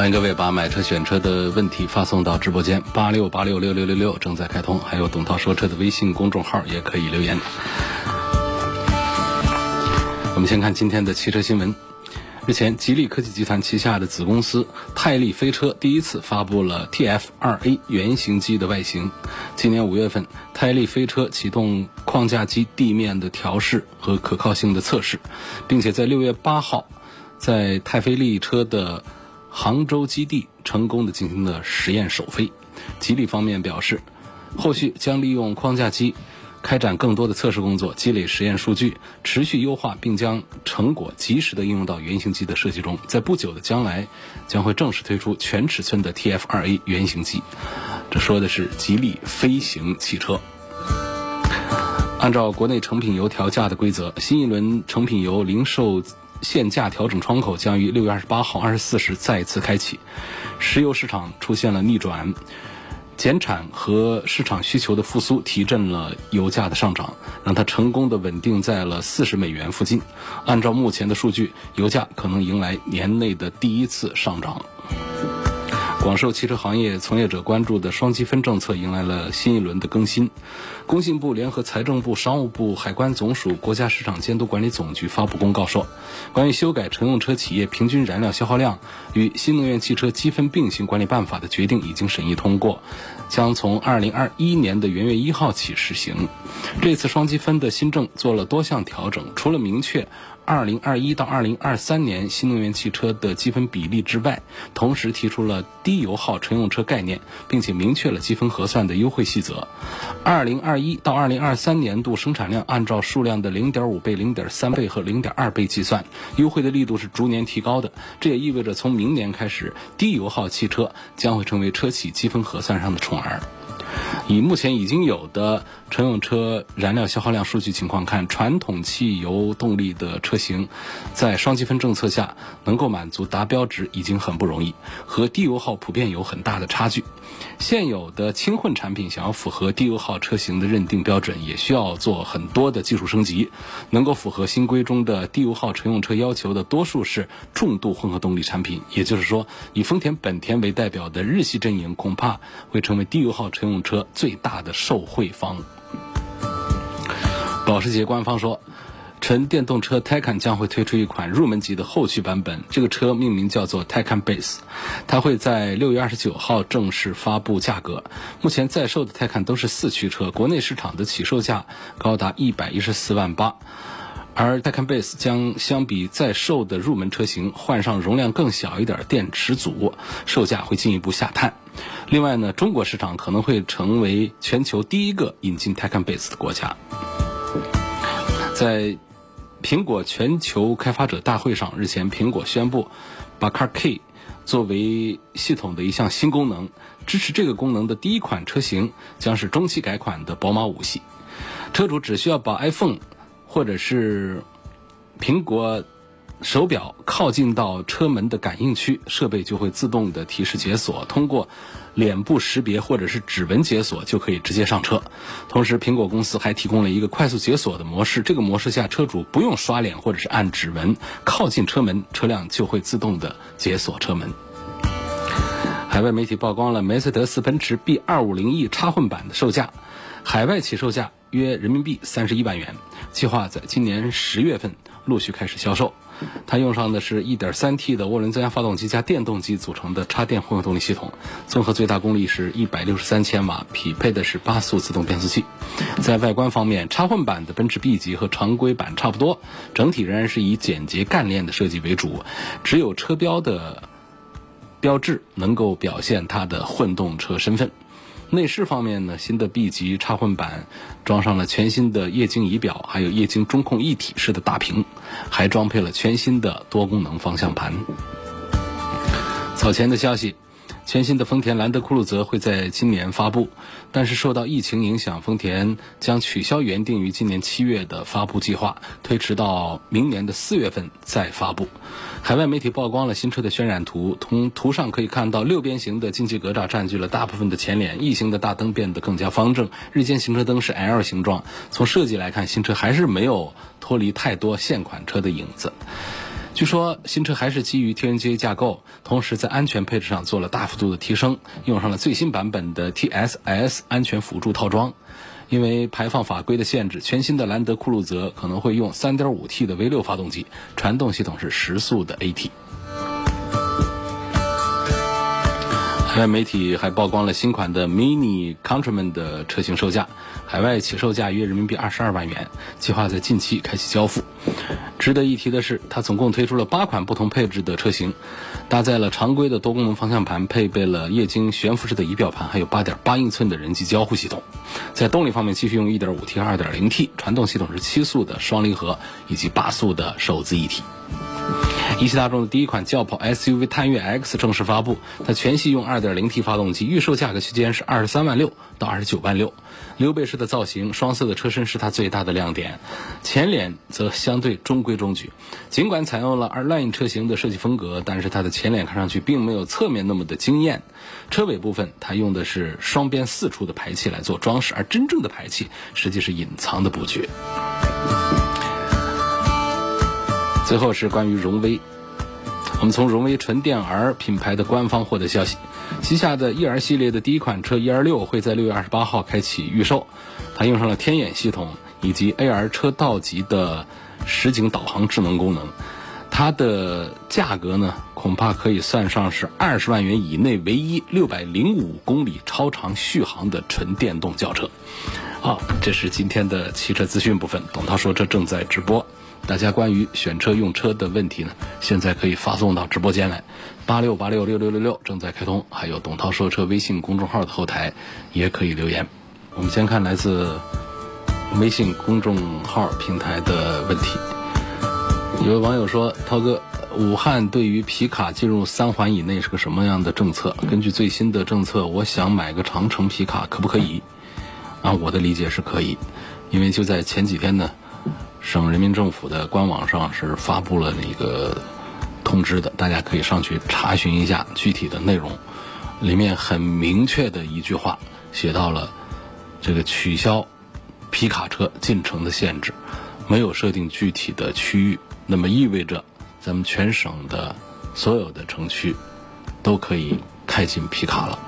欢迎各位把买车选车的问题发送到直播间八六八六六六六六正在开通，还有董涛说车的微信公众号也可以留言。我们先看今天的汽车新闻。日前，吉利科技集团旗下的子公司泰利飞车第一次发布了 TF2A 原型机的外形。今年五月份，泰利飞车启动框架机地面的调试和可靠性的测试，并且在六月八号，在泰飞利车的杭州基地成功的进行了实验首飞。吉利方面表示，后续将利用框架机开展更多的测试工作，积累实验数据，持续优化，并将成果及时的应用到原型机的设计中。在不久的将来，将会正式推出全尺寸的 TF2A 原型机。这说的是吉利飞行汽车。按照国内成品油调价的规则，新一轮成品油零售。限价调整窗口将于六月二十八号二十四时再次开启，石油市场出现了逆转，减产和市场需求的复苏提振了油价的上涨，让它成功的稳定在了四十美元附近。按照目前的数据，油价可能迎来年内的第一次上涨。广受汽车行业从业者关注的双积分政策迎来了新一轮的更新。工信部联合财政部、商务部、海关总署、国家市场监督管理总局发布公告说，关于修改乘用车企业平均燃料消耗量与新能源汽车积分并行管理办法的决定已经审议通过，将从二零二一年的元月一号起实行。这次双积分的新政做了多项调整，除了明确。二零二一到二零二三年新能源汽车的积分比例之外，同时提出了低油耗乘用车概念，并且明确了积分核算的优惠细则。二零二一到二零二三年度生产量按照数量的零点五倍、零点三倍和零点二倍计算，优惠的力度是逐年提高的。这也意味着从明年开始，低油耗汽车将会成为车企积分核算上的宠儿。以目前已经有的乘用车燃料消耗量数据情况看，传统汽油动力的车型，在双积分政策下能够满足达标值已经很不容易，和低油耗普遍有很大的差距。现有的轻混产品想要符合低油耗车型的认定标准，也需要做很多的技术升级。能够符合新规中的低油耗乘用车要求的，多数是重度混合动力产品。也就是说，以丰田、本田为代表的日系阵营，恐怕会成为低油耗乘用车最大的受惠方。保时捷官方说。纯电动车 Taycan 将会推出一款入门级的后驱版本，这个车命名叫做 Taycan Base，它会在六月二十九号正式发布价格。目前在售的 Taycan 都是四驱车，国内市场的起售价高达一百一十四万八，而 Taycan Base 将相比在售的入门车型换上容量更小一点电池组，售价会进一步下探。另外呢，中国市场可能会成为全球第一个引进 Taycan Base 的国家，在。苹果全球开发者大会上，日前苹果宣布，把 Car Key 作为系统的一项新功能。支持这个功能的第一款车型将是中期改款的宝马五系。车主只需要把 iPhone 或者是苹果。手表靠近到车门的感应区，设备就会自动的提示解锁，通过脸部识别或者是指纹解锁就可以直接上车。同时，苹果公司还提供了一个快速解锁的模式，这个模式下车主不用刷脸或者是按指纹，靠近车门，车辆就会自动的解锁车门。海外媒体曝光了梅赛德斯奔驰 B 二五零 E 插混版的售价，海外起售价约人民币三十一万元，计划在今年十月份陆续开始销售。它用上的是一点三 T 的涡轮增压发动机加电动机组成的插电混合动力系统，综合最大功率是一百六十三千瓦，匹配的是八速自动变速器。在外观方面，插混版的奔驰 B 级和常规版差不多，整体仍然是以简洁干练的设计为主，只有车标的标志能够表现它的混动车身份。内饰方面呢，新的 B 级插混版装上了全新的液晶仪表，还有液晶中控一体式的大屏，还装配了全新的多功能方向盘。早前的消息，全新的丰田兰德酷路泽会在今年发布，但是受到疫情影响，丰田将取消原定于今年七月的发布计划，推迟到明年的四月份再发布。海外媒体曝光了新车的渲染图，从图上可以看到，六边形的进气格栅占据了大部分的前脸异形的大灯变得更加方正，日间行车灯是 L 形状。从设计来看，新车还是没有脱离太多现款车的影子。据说新车还是基于 TNGA 架构，同时在安全配置上做了大幅度的提升，用上了最新版本的 TSS 安全辅助套装。因为排放法规的限制，全新的兰德酷路泽可能会用 3.5T 的 V6 发动机，传动系统是时速的 AT。外媒体还曝光了新款的 Mini Countryman 的车型售价，海外起售价约人民币二十二万元，计划在近期开启交付。值得一提的是，它总共推出了八款不同配置的车型，搭载了常规的多功能方向盘，配备了液晶悬浮式的仪表盘，还有八点八英寸的人机交互系统。在动力方面，继续用 1.5T 和 2.0T，传动系统是七速的双离合以及八速的手自一体。一汽大众的第一款轿跑 SUV 探岳 X 正式发布，它全系用 2.0T 发动机，预售价格区间是二十三万六到二十九万六。溜背式的造型，双色的车身是它最大的亮点，前脸则相对中规中矩。尽管采用了 R-Line 车型的设计风格，但是它的前脸看上去并没有侧面那么的惊艳。车尾部分，它用的是双边四出的排气来做装饰，而真正的排气实际是隐藏的布局。最后是关于荣威，我们从荣威纯电 R 品牌的官方获得消息，旗下的 ER 系列的第一款车 ER 六会在六月二十八号开启预售，它用上了天眼系统以及 AR 车道级的实景导航智能功能，它的价格呢恐怕可以算上是二十万元以内唯一六百零五公里超长续航的纯电动轿车。好，这是今天的汽车资讯部分，董涛说车正在直播。大家关于选车用车的问题呢，现在可以发送到直播间来，八六八六六六六六正在开通，还有董涛说车微信公众号的后台也可以留言。我们先看来自微信公众号平台的问题。有位网友说：“涛哥，武汉对于皮卡进入三环以内是个什么样的政策？根据最新的政策，我想买个长城皮卡，可不可以？”啊，我的理解是可以，因为就在前几天呢。省人民政府的官网上是发布了那个通知的，大家可以上去查询一下具体的内容。里面很明确的一句话写到了这个取消皮卡车进城的限制，没有设定具体的区域，那么意味着咱们全省的所有的城区都可以开进皮卡了。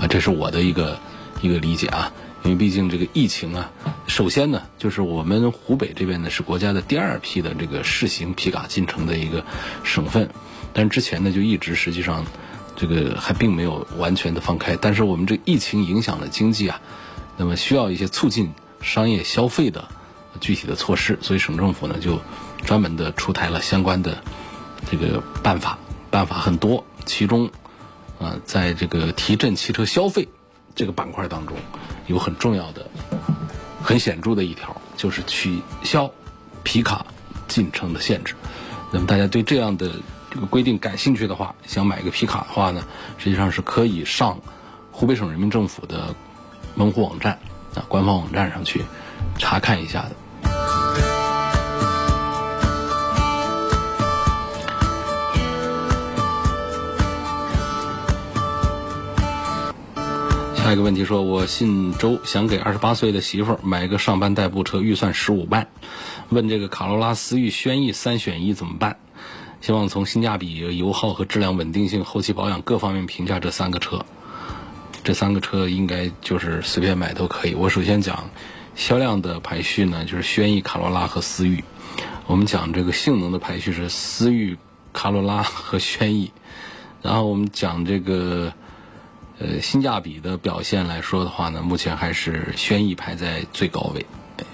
啊，这是我的一个一个理解啊。因为毕竟这个疫情啊，首先呢，就是我们湖北这边呢是国家的第二批的这个试行皮卡进城的一个省份，但之前呢就一直实际上这个还并没有完全的放开。但是我们这疫情影响了经济啊，那么需要一些促进商业消费的具体的措施，所以省政府呢就专门的出台了相关的这个办法，办法很多，其中啊在这个提振汽车消费这个板块当中。有很重要的、很显著的一条，就是取消皮卡进城的限制。那么大家对这样的这个规定感兴趣的话，想买个皮卡的话呢，实际上是可以上湖北省人民政府的门户网站啊官方网站上去查看一下的。下一个问题说，我姓周，想给二十八岁的媳妇儿买一个上班代步车，预算十五万，问这个卡罗拉、思域、轩逸三选一怎么办？希望从性价比、油耗和质量稳定性、后期保养各方面评价这三个车。这三个车应该就是随便买都可以。我首先讲销量的排序呢，就是轩逸、卡罗拉和思域。我们讲这个性能的排序是思域、卡罗拉和轩逸。然后我们讲这个。呃，性价比的表现来说的话呢，目前还是轩逸排在最高位。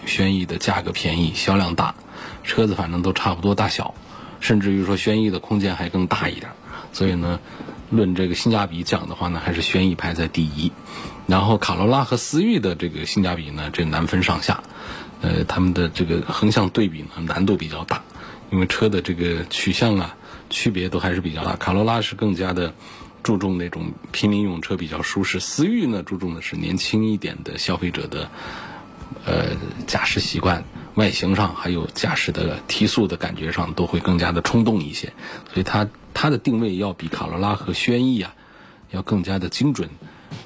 轩逸的价格便宜，销量大，车子反正都差不多大小，甚至于说轩逸的空间还更大一点。所以呢，论这个性价比讲的话呢，还是轩逸排在第一。然后卡罗拉和思域的这个性价比呢，这难分上下。呃，他们的这个横向对比呢，难度比较大，因为车的这个取向啊，区别都还是比较大。卡罗拉是更加的。注重那种平民用车比较舒适，思域呢注重的是年轻一点的消费者的呃驾驶习惯，外形上还有驾驶的提速的感觉上都会更加的冲动一些，所以它它的定位要比卡罗拉和轩逸啊要更加的精准，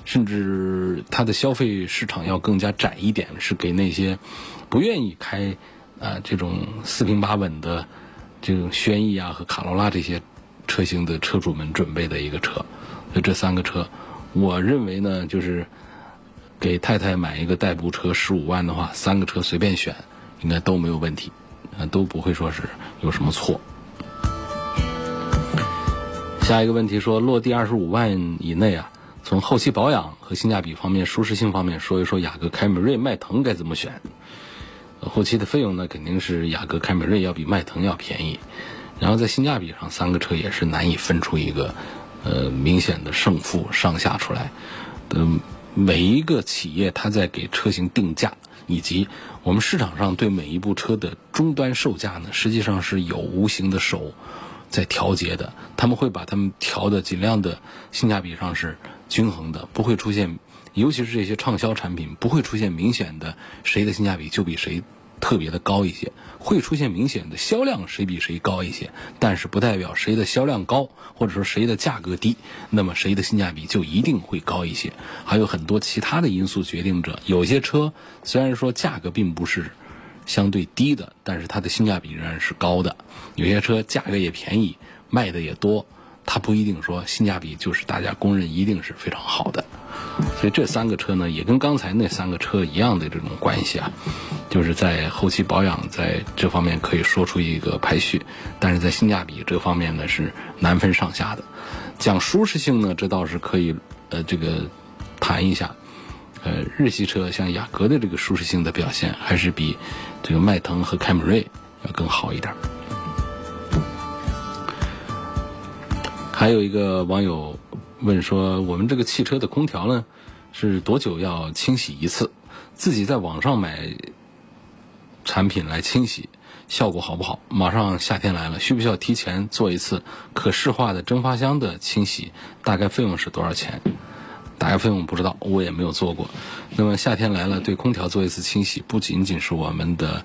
甚至它的消费市场要更加窄一点，是给那些不愿意开啊这种四平八稳的这种轩逸啊和卡罗拉这些。车型的车主们准备的一个车，所以这三个车，我认为呢，就是给太太买一个代步车十五万的话，三个车随便选，应该都没有问题，啊，都不会说是有什么错。下一个问题说，落地二十五万以内啊，从后期保养和性价比方面、舒适性方面说一说，雅阁、凯美瑞、迈腾该怎么选？后期的费用呢，肯定是雅阁、凯美瑞要比迈腾要便宜。然后在性价比上，三个车也是难以分出一个，呃，明显的胜负上下出来。嗯，每一个企业它在给车型定价，以及我们市场上对每一部车的终端售价呢，实际上是有无形的手在调节的。他们会把他们调的尽量的性价比上是均衡的，不会出现，尤其是这些畅销产品，不会出现明显的谁的性价比就比谁。特别的高一些，会出现明显的销量谁比谁高一些，但是不代表谁的销量高或者说谁的价格低，那么谁的性价比就一定会高一些。还有很多其他的因素决定着，有些车虽然说价格并不是相对低的，但是它的性价比仍然是高的；有些车价格也便宜，卖的也多，它不一定说性价比就是大家公认一定是非常好的。所以这三个车呢，也跟刚才那三个车一样的这种关系啊，就是在后期保养在这方面可以说出一个排序，但是在性价比这方面呢是难分上下的。讲舒适性呢，这倒是可以呃这个谈一下。呃，日系车像雅阁的这个舒适性的表现，还是比这个迈腾和凯美瑞要更好一点。还有一个网友。问说我们这个汽车的空调呢，是多久要清洗一次？自己在网上买产品来清洗，效果好不好？马上夏天来了，需不需要提前做一次可视化的蒸发箱的清洗？大概费用是多少钱？大概费用不知道，我也没有做过。那么夏天来了，对空调做一次清洗，不仅仅是我们的。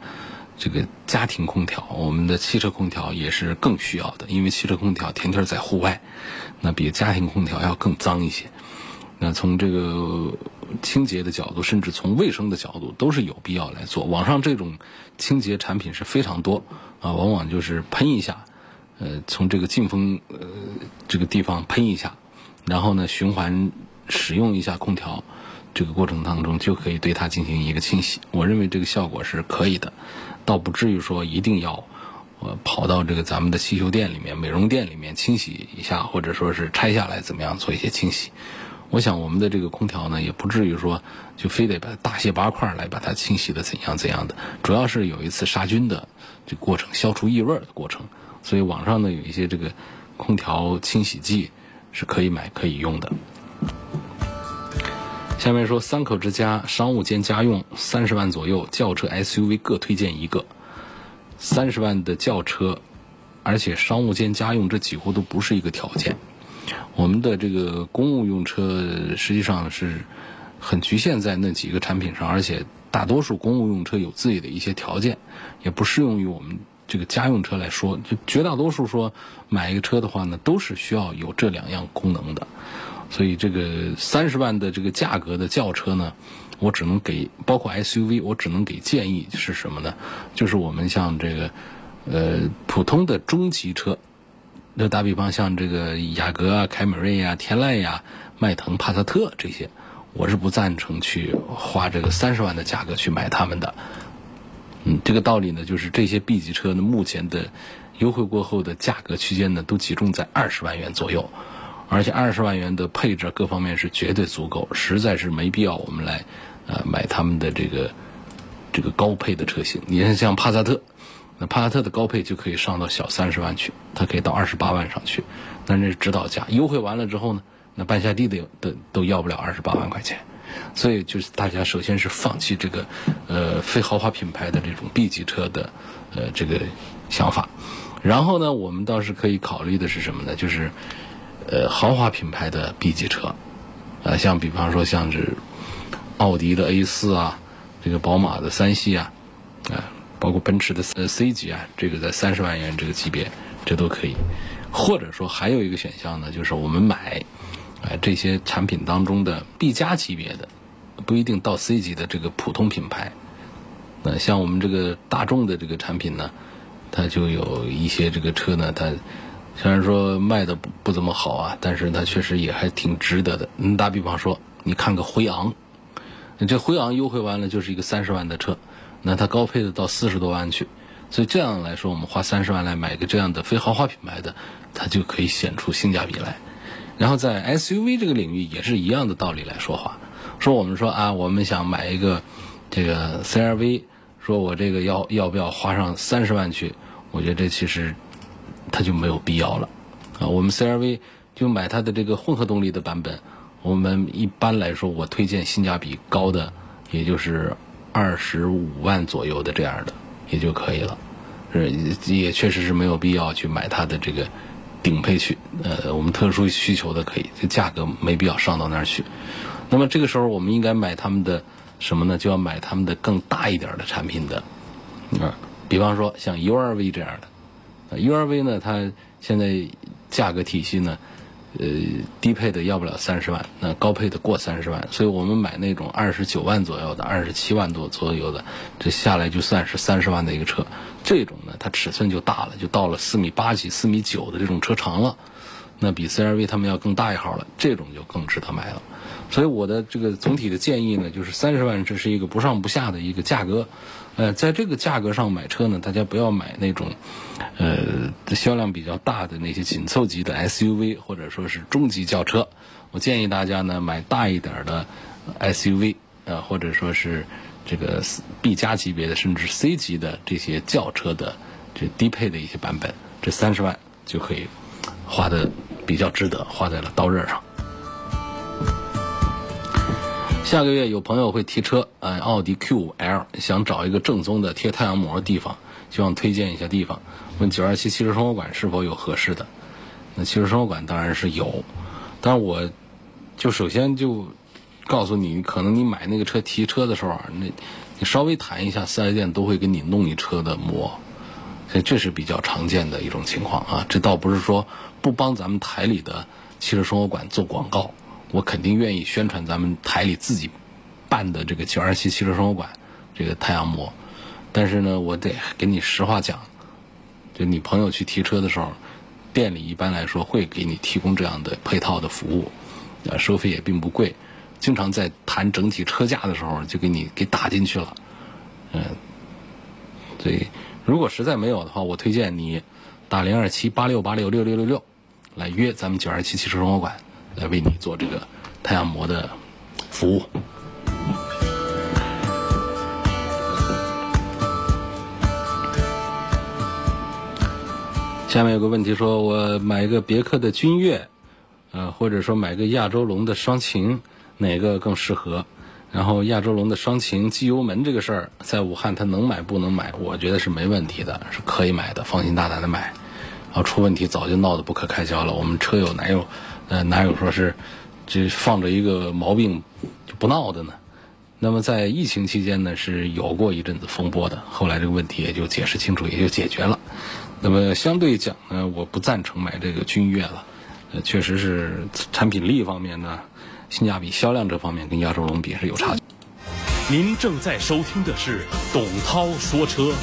这个家庭空调，我们的汽车空调也是更需要的，因为汽车空调天天在户外，那比家庭空调要更脏一些。那从这个清洁的角度，甚至从卫生的角度，都是有必要来做。网上这种清洁产品是非常多啊，往往就是喷一下，呃，从这个进风呃这个地方喷一下，然后呢循环使用一下空调，这个过程当中就可以对它进行一个清洗。我认为这个效果是可以的。倒不至于说一定要，呃，跑到这个咱们的汽修店里面、美容店里面清洗一下，或者说是拆下来怎么样做一些清洗。我想我们的这个空调呢，也不至于说就非得把大卸八块来把它清洗的怎样怎样的。主要是有一次杀菌的这过程，消除异味的过程。所以网上呢有一些这个空调清洗剂是可以买可以用的。下面说三口之家，商务兼家用，三十万左右，轿车、SUV 各推荐一个。三十万的轿车，而且商务兼家用，这几乎都不是一个条件。我们的这个公务用车实际上是很局限在那几个产品上，而且大多数公务用车有自己的一些条件，也不适用于我们这个家用车来说。就绝大多数说买一个车的话呢，都是需要有这两样功能的。所以这个三十万的这个价格的轿车呢，我只能给包括 SUV，我只能给建议是什么呢？就是我们像这个呃普通的中级车，那打比方像这个雅阁啊、凯美瑞呀、天籁呀、迈腾、帕萨特这些，我是不赞成去花这个三十万的价格去买他们的。嗯，这个道理呢，就是这些 B 级车呢，目前的优惠过后的价格区间呢，都集中在二十万元左右。而且二十万元的配置各方面是绝对足够，实在是没必要我们来，呃，买他们的这个这个高配的车型。你看像帕萨特，那帕萨特的高配就可以上到小三十万去，它可以到二十八万上去，那是指导价。优惠完了之后呢，那半下地的都都要不了二十八万块钱。所以就是大家首先是放弃这个呃非豪华品牌的这种 B 级车的呃这个想法，然后呢，我们倒是可以考虑的是什么呢？就是。呃豪华品牌的 B 级车，啊，像比方说像是奥迪的 A 四啊，这个宝马的三系啊，啊，包括奔驰的 C 级啊，这个在三十万元这个级别，这都可以。或者说还有一个选项呢，就是我们买，哎，这些产品当中的 B 加级别的，不一定到 C 级的这个普通品牌。那像我们这个大众的这个产品呢，它就有一些这个车呢，它虽然说卖的不不怎么好啊，但是它确实也还挺值得的。你，打比方说，你看个辉昂，你这辉昂优惠完了就是一个三十万的车，那它高配的到四十多万去，所以这样来说，我们花三十万来买一个这样的非豪华品牌的，它就可以显出性价比来。然后在 SUV 这个领域也是一样的道理来说话，说我们说啊，我们想买一个这个 CRV。说我这个要要不要花上三十万去？我觉得这其实它就没有必要了啊。我们 CRV 就买它的这个混合动力的版本，我们一般来说我推荐性价比高的，也就是二十五万左右的这样的也就可以了。是也确实是没有必要去买它的这个顶配去。呃，我们特殊需求的可以，这价格没必要上到那儿去。那么这个时候我们应该买他们的。什么呢？就要买他们的更大一点的产品的，啊，比方说像 URV 这样的，URV 呢，它现在价格体系呢，呃，低配的要不了三十万，那高配的过三十万，所以我们买那种二十九万左右的、二十七万多左右的，这下来就算是三十万的一个车，这种呢，它尺寸就大了，就到了四米八几、四米九的这种车长了，那比 CRV 他们要更大一号了，这种就更值得买了。所以我的这个总体的建议呢，就是三十万这是一个不上不下的一个价格，呃，在这个价格上买车呢，大家不要买那种，呃，销量比较大的那些紧凑级的 SUV 或者说是中级轿车。我建议大家呢买大一点的 SUV，呃，或者说是这个 B 加级别的甚至 C 级的这些轿车的这低配的一些版本，这三十万就可以花的比较值得，花在了刀刃上。下个月有朋友会提车，呃，奥迪 Q5L，想找一个正宗的贴太阳膜的地方，希望推荐一下地方。问九二七汽车生活馆是否有合适的？那汽车生活馆当然是有，但是我就首先就告诉你，可能你买那个车提车的时候啊，那你稍微谈一下，四 S 店都会给你弄一车的膜，所以这是比较常见的一种情况啊。这倒不是说不帮咱们台里的汽车生活馆做广告。我肯定愿意宣传咱们台里自己办的这个九二七汽车生活馆这个太阳膜，但是呢，我得跟你实话讲，就你朋友去提车的时候，店里一般来说会给你提供这样的配套的服务，啊，收费也并不贵，经常在谈整体车价的时候就给你给打进去了，嗯，所以如果实在没有的话，我推荐你打零二七八六八六六六六六来约咱们九二七汽车生活馆。来为你做这个太阳膜的服务。下面有个问题，说我买一个别克的君越，呃，或者说买个亚洲龙的双擎，哪个更适合？然后亚洲龙的双擎机油门这个事儿，在武汉它能买不能买？我觉得是没问题的，是可以买的，放心大胆的买。然后出问题早就闹得不可开交了，我们车友哪有？呃，哪有说是这放着一个毛病就不闹的呢？那么在疫情期间呢，是有过一阵子风波的，后来这个问题也就解释清楚，也就解决了。那么相对讲呢，我不赞成买这个君越了，呃，确实是产品力方面呢，性价比、销量这方面跟亚洲龙比是有差距。您正在收听的是董涛说车，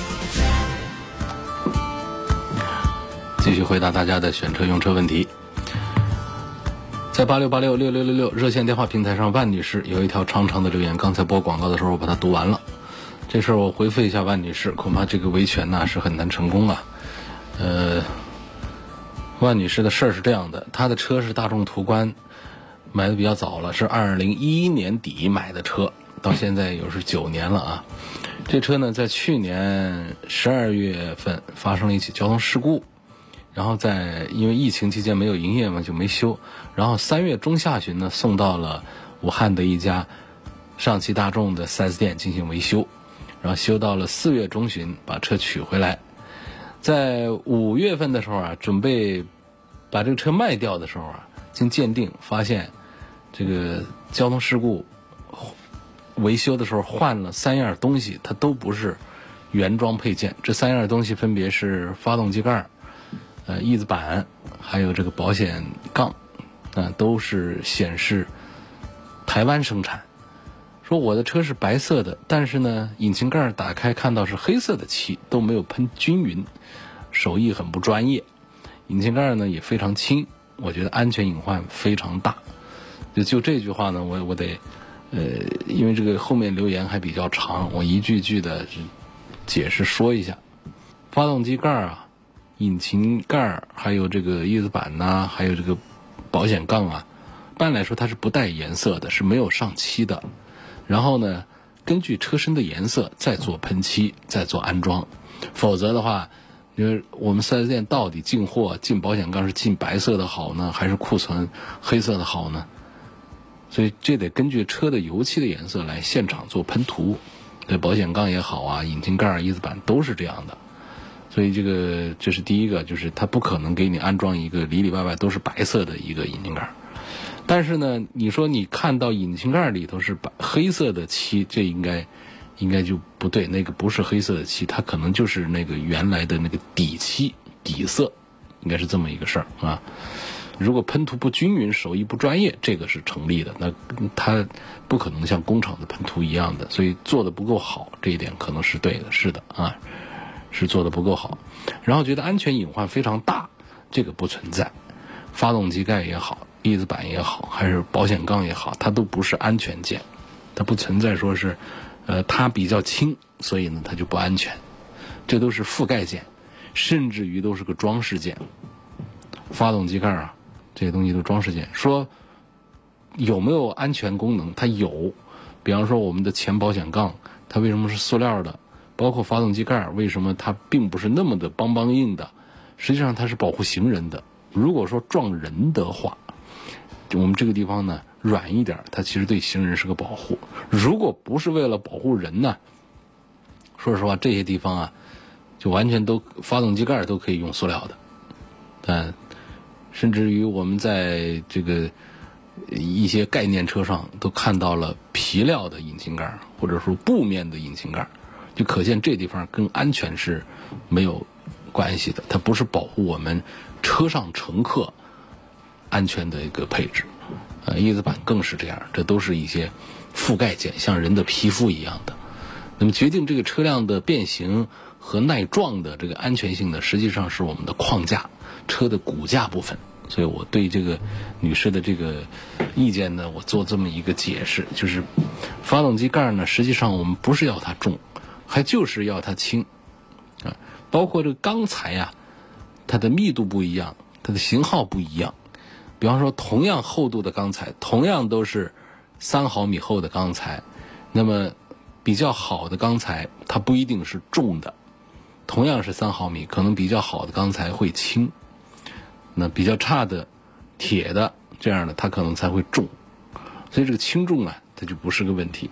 继续回答大家的选车用车问题。在八六八六六六六六热线电话平台上，万女士有一条长长的留言。刚才播广告的时候，我把它读完了。这事儿我回复一下万女士，恐怕这个维权呢是很难成功啊。呃，万女士的事儿是这样的，她的车是大众途观，买的比较早了，是二零一一年底买的车，到现在又是九年了啊。这车呢，在去年十二月份发生了一起交通事故。然后在因为疫情期间没有营业嘛，就没修。然后三月中下旬呢，送到了武汉的一家上汽大众的 4S 店进行维修。然后修到了四月中旬，把车取回来。在五月份的时候啊，准备把这个车卖掉的时候啊，经鉴定发现，这个交通事故维修的时候换了三样东西，它都不是原装配件。这三样东西分别是发动机盖、呃翼子板，还有这个保险杠，啊，都是显示台湾生产。说我的车是白色的，但是呢，引擎盖打开看到是黑色的漆，都没有喷均匀，手艺很不专业。引擎盖呢也非常轻，我觉得安全隐患非常大。就就这句话呢，我我得，呃，因为这个后面留言还比较长，我一句句的解释说一下。发动机盖啊，引擎盖还有这个叶子板呐，还有这个保险杠啊，一般来说它是不带颜色的，是没有上漆的。然后呢，根据车身的颜色再做喷漆，再做安装，否则的话，因为我们四 S 店到底进货进保险杠是进白色的好呢，还是库存黑色的好呢？所以这得根据车的油漆的颜色来现场做喷涂。对保险杠也好啊，引擎盖、叶子板都是这样的。所以这个这是第一个，就是它不可能给你安装一个里里外外都是白色的一个引擎盖。但是呢，你说你看到引擎盖里头是白黑色的漆，这应该应该就不对。那个不是黑色的漆，它可能就是那个原来的那个底漆底色，应该是这么一个事儿啊。如果喷涂不均匀，手艺不专业，这个是成立的。那它不可能像工厂的喷涂一样的，所以做的不够好，这一点可能是对的，是的啊，是做的不够好。然后觉得安全隐患非常大，这个不存在，发动机盖也好。翼子板也好，还是保险杠也好，它都不是安全件，它不存在说是，呃，它比较轻，所以呢它就不安全，这都是覆盖件，甚至于都是个装饰件。发动机盖啊，这些东西都装饰件。说有没有安全功能？它有，比方说我们的前保险杠，它为什么是塑料的？包括发动机盖，为什么它并不是那么的邦邦硬的？实际上它是保护行人的。如果说撞人的话，我们这个地方呢软一点，它其实对行人是个保护。如果不是为了保护人呢，说实话，这些地方啊，就完全都发动机盖都可以用塑料的。但甚至于我们在这个一些概念车上都看到了皮料的引擎盖，或者说布面的引擎盖，就可见这地方跟安全是没有关系的。它不是保护我们车上乘客。安全的一个配置，呃，翼子板更是这样，这都是一些覆盖件，像人的皮肤一样的。那么决定这个车辆的变形和耐撞的这个安全性呢，实际上是我们的框架，车的骨架部分。所以我对这个女士的这个意见呢，我做这么一个解释，就是发动机盖呢，实际上我们不是要它重，还就是要它轻啊。包括这个钢材呀，它的密度不一样，它的型号不一样。比方说，同样厚度的钢材，同样都是三毫米厚的钢材，那么比较好的钢材它不一定是重的。同样是三毫米，可能比较好的钢材会轻，那比较差的铁的这样的它可能才会重。所以这个轻重啊，它就不是个问题。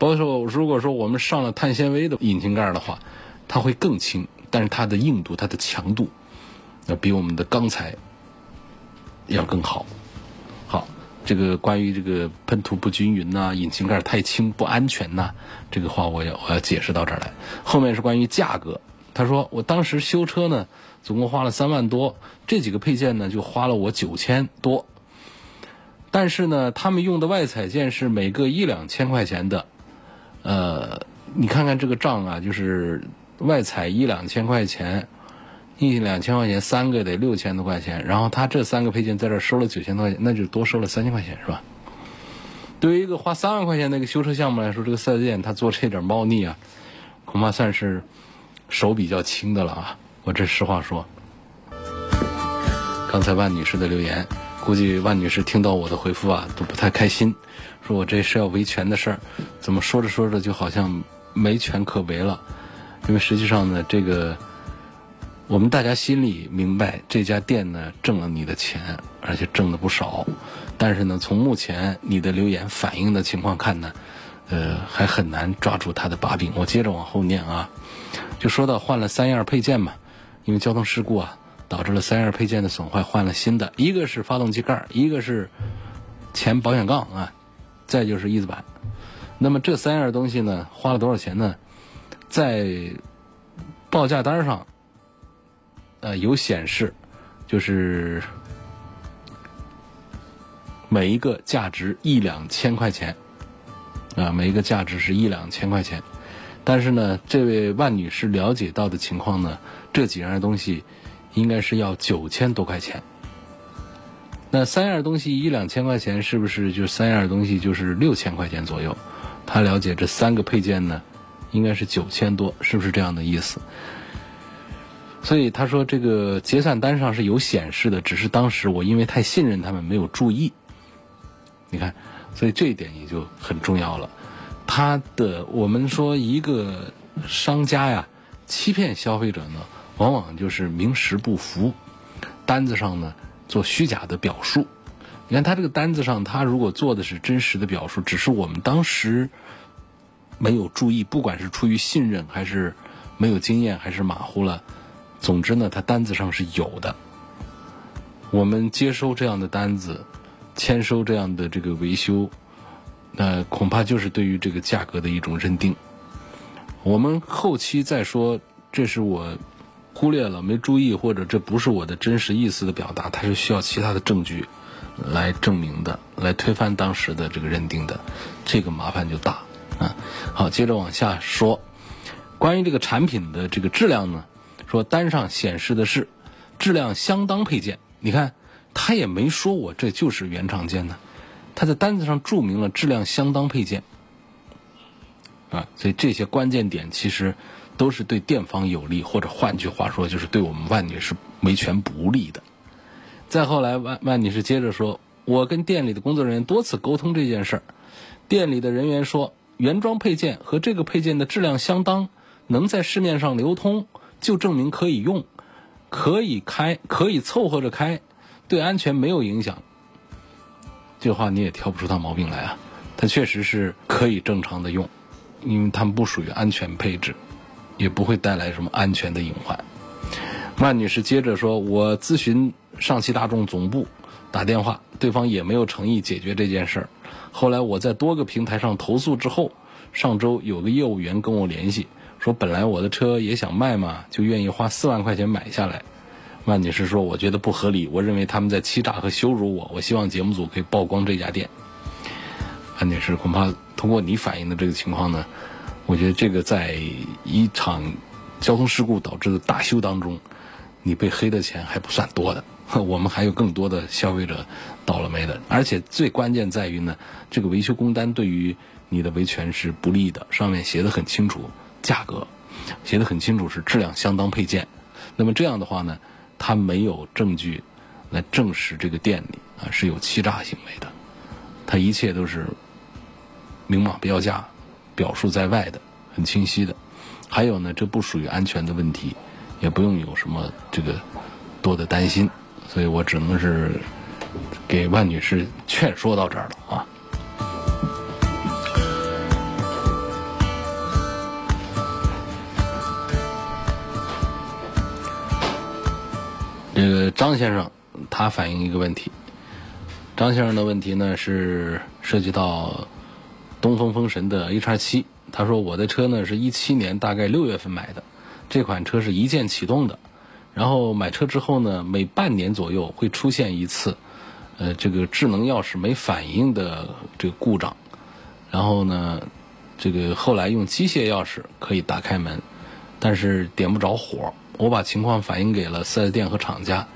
包括如果说我们上了碳纤维的引擎盖的话，它会更轻，但是它的硬度、它的强度要比我们的钢材。要更好，好，这个关于这个喷涂不均匀呐，引擎盖太轻不安全呐，这个话我要我要解释到这儿来。后面是关于价格，他说我当时修车呢，总共花了三万多，这几个配件呢就花了我九千多，但是呢，他们用的外彩件是每个一两千块钱的，呃，你看看这个账啊，就是外采一两千块钱。一两千块钱，三个得六千多块钱，然后他这三个配件在这收了九千多块钱，那就多收了三千块钱，是吧？对于一个花三万块钱那个修车项目来说，这个四 S 店他做这点猫腻啊，恐怕算是手比较轻的了啊！我这实话说。刚才万女士的留言，估计万女士听到我的回复啊，都不太开心，说我这是要维权的事儿，怎么说着说着就好像没权可维了？因为实际上呢，这个。我们大家心里明白，这家店呢挣了你的钱，而且挣的不少。但是呢，从目前你的留言反映的情况看呢，呃，还很难抓住他的把柄。我接着往后念啊，就说到换了三样配件嘛，因为交通事故啊，导致了三样配件的损坏，换了新的。一个是发动机盖，一个是前保险杠啊，再就是翼子板。那么这三样东西呢，花了多少钱呢？在报价单上，呃，有显示，就是每一个价值一两千块钱，啊，每一个价值是一两千块钱。但是呢，这位万女士了解到的情况呢，这几样东西应该是要九千多块钱。那三样东西一两千块钱，是不是就三样东西就是六千块钱左右？他了解这三个配件呢，应该是九千多，是不是这样的意思？所以他说这个结算单上是有显示的，只是当时我因为太信任他们没有注意。你看，所以这一点也就很重要了。他的我们说一个商家呀，欺骗消费者呢，往往就是名实不符，单子上呢做虚假的表述。你看他这个单子上，他如果做的是真实的表述，只是我们当时没有注意，不管是出于信任还是没有经验还是马虎了，总之呢，他单子上是有的。我们接收这样的单子，签收这样的这个维修，那恐怕就是对于这个价格的一种认定。我们后期再说，这是我忽略了、没注意，或者这不是我的真实意思的表达，它是需要其他的证据。来证明的，来推翻当时的这个认定的，这个麻烦就大啊。好，接着往下说，关于这个产品的这个质量呢，说单上显示的是质量相当配件，你看他也没说我这就是原厂件呢，他在单子上注明了质量相当配件啊，所以这些关键点其实都是对店方有利，或者换句话说，就是对我们万女士维权不利的。再后来，万万女士接着说：“我跟店里的工作人员多次沟通这件事儿，店里的人员说，原装配件和这个配件的质量相当，能在市面上流通，就证明可以用，可以开，可以凑合着开，对安全没有影响。这话你也挑不出他毛病来啊，它确实是可以正常的用，因为它们不属于安全配置，也不会带来什么安全的隐患。”万女士接着说：“我咨询。”上汽大众总部打电话，对方也没有诚意解决这件事儿。后来我在多个平台上投诉之后，上周有个业务员跟我联系，说本来我的车也想卖嘛，就愿意花四万块钱买下来。万女士说：“我觉得不合理，我认为他们在欺诈和羞辱我。我希望节目组可以曝光这家店。”万女士，恐怕通过你反映的这个情况呢，我觉得这个在一场交通事故导致的大修当中，你被黑的钱还不算多的。我们还有更多的消费者倒了霉的，而且最关键在于呢，这个维修工单对于你的维权是不利的。上面写的很清楚，价格写的很清楚是质量相当配件。那么这样的话呢，他没有证据来证实这个店里啊是有欺诈行为的，他一切都是明码标价，表述在外的，很清晰的。还有呢，这不属于安全的问题，也不用有什么这个多的担心。所以我只能是给万女士劝说到这儿了啊。这个张先生他反映一个问题，张先生的问题呢是涉及到东风风神的 H 七，他说我的车呢是一七年大概六月份买的，这款车是一键启动的。然后买车之后呢，每半年左右会出现一次，呃，这个智能钥匙没反应的这个故障。然后呢，这个后来用机械钥匙可以打开门，但是点不着火。我把情况反映给了 4S 店和厂家，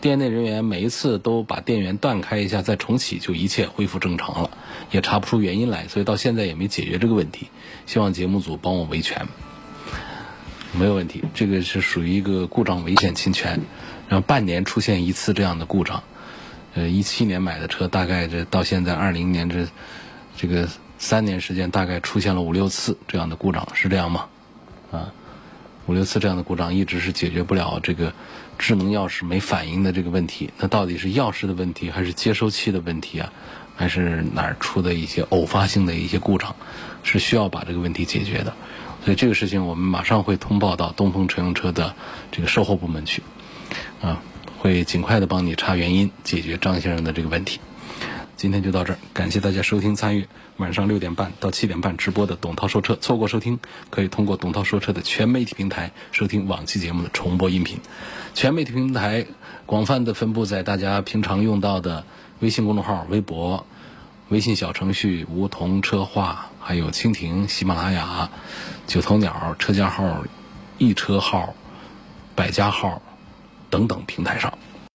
店内人员每一次都把电源断开一下再重启，就一切恢复正常了，也查不出原因来，所以到现在也没解决这个问题。希望节目组帮我维权。没有问题，这个是属于一个故障危险侵权，然后半年出现一次这样的故障，呃，一七年买的车，大概这到现在二零年这这个三年时间，大概出现了五六次这样的故障，是这样吗？啊，五六次这样的故障一直是解决不了这个智能钥匙没反应的这个问题，那到底是钥匙的问题，还是接收器的问题啊？还是哪儿出的一些偶发性的一些故障，是需要把这个问题解决的？所以这个事情我们马上会通报到东风乘用车的这个售后部门去。啊，会尽快的帮你查原因，解决张先生的这个问题。今天就到这儿，感谢大家收听参与晚上六点半到七点半直播的董涛说车。错过收听，可以通过董涛说车的全媒体平台收听往期节目的重播音频。全媒体平台广泛的分布在大家平常用到的微信公众号、微博、微信小程序、梧桐车话，还有蜻蜓、喜马拉雅、九头鸟、车家号、易车号、百家号等等平台上。